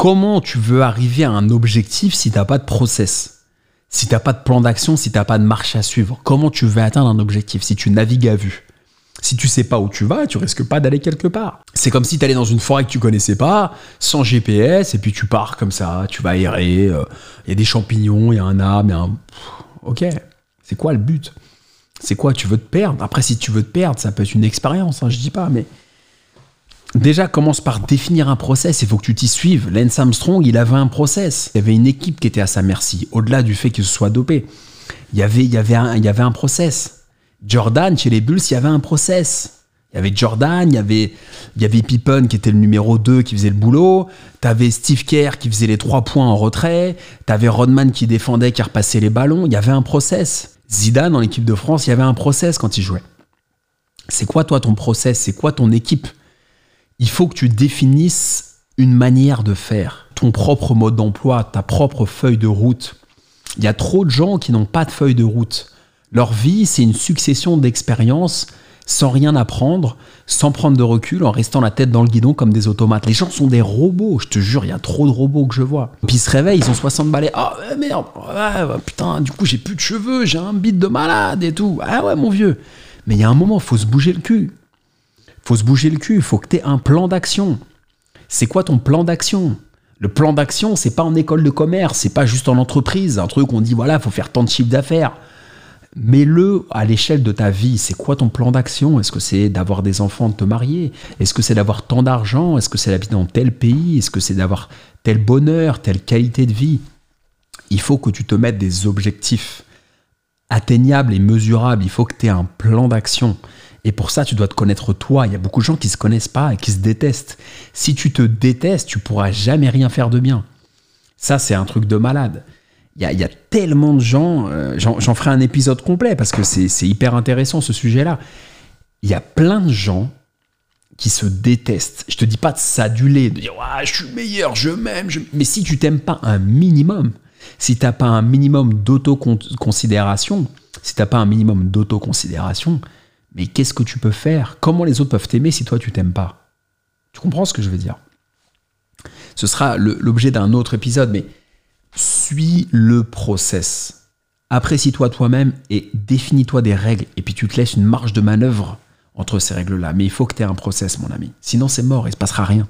Comment tu veux arriver à un objectif si tu n'as pas de process? Si tu n'as pas de plan d'action, si tu n'as pas de marche à suivre. Comment tu veux atteindre un objectif si tu navigues à vue? Si tu sais pas où tu vas, tu risques pas d'aller quelque part. C'est comme si tu allais dans une forêt que tu connaissais pas, sans GPS, et puis tu pars comme ça, tu vas errer, il euh, y a des champignons, il y a un arbre, il y a un... Ok, c'est quoi le but? C'est quoi Tu veux te perdre? Après, si tu veux te perdre, ça peut être une expérience, hein, je dis pas, mais Déjà, commence par définir un process. Il faut que tu t'y suives. Lance Armstrong, il avait un process. Il y avait une équipe qui était à sa merci. Au-delà du fait qu'il se soit dopé, il y avait, il y avait, un, il y avait un process. Jordan, chez les Bulls, il y avait un process. Il y avait Jordan, il y avait, il y avait Pippen qui était le numéro 2 qui faisait le boulot. Tu avais Steve Kerr qui faisait les trois points en retrait. Tu avais Rodman qui défendait, qui repassait les ballons. Il y avait un process. Zidane, en équipe de France, il y avait un process quand il jouait. C'est quoi, toi, ton process? C'est quoi ton équipe? Il faut que tu définisses une manière de faire, ton propre mode d'emploi, ta propre feuille de route. Il y a trop de gens qui n'ont pas de feuille de route. Leur vie, c'est une succession d'expériences sans rien apprendre, sans prendre de recul, en restant la tête dans le guidon comme des automates. Les gens sont des robots, je te jure, il y a trop de robots que je vois. Puis ils se réveillent, ils ont 60 balais. Ah merde, putain, du coup j'ai plus de cheveux, j'ai un bit de malade et tout. Ah ouais mon vieux. Mais il y a un moment, faut se bouger le cul faut se bouger le cul, il faut que tu aies un plan d'action. C'est quoi ton plan d'action? Le plan d'action, c'est pas en école de commerce, c'est pas juste en entreprise, un truc où on dit voilà, il faut faire tant de chiffre d'affaires. Mets-le à l'échelle de ta vie. C'est quoi ton plan d'action? Est-ce que c'est d'avoir des enfants, de te marier? Est-ce que c'est d'avoir tant d'argent? Est-ce que c'est d'habiter dans tel pays? Est-ce que c'est d'avoir tel bonheur, telle qualité de vie? Il faut que tu te mettes des objectifs atteignables et mesurables. Il faut que tu aies un plan d'action. Et pour ça, tu dois te connaître toi. Il y a beaucoup de gens qui ne se connaissent pas et qui se détestent. Si tu te détestes, tu pourras jamais rien faire de bien. Ça, c'est un truc de malade. Il y a, tellement de gens, euh, j'en ferai un épisode complet parce que c'est hyper intéressant ce sujet-là. Il y a plein de gens qui se détestent. Je te dis pas de s'aduler, de dire je suis meilleur, je m'aime, mais si tu t'aimes pas un minimum, si tu n'as pas un minimum d'autoconsidération, si tu n'as pas un minimum d'autoconsidération, mais qu'est-ce que tu peux faire? Comment les autres peuvent t'aimer si toi tu t'aimes pas? Tu comprends ce que je veux dire? Ce sera l'objet d'un autre épisode, mais suis le process. Apprécie-toi toi-même et définis-toi des règles. Et puis tu te laisses une marge de manœuvre entre ces règles-là. Mais il faut que tu aies un process, mon ami. Sinon, c'est mort, il ne se passera rien.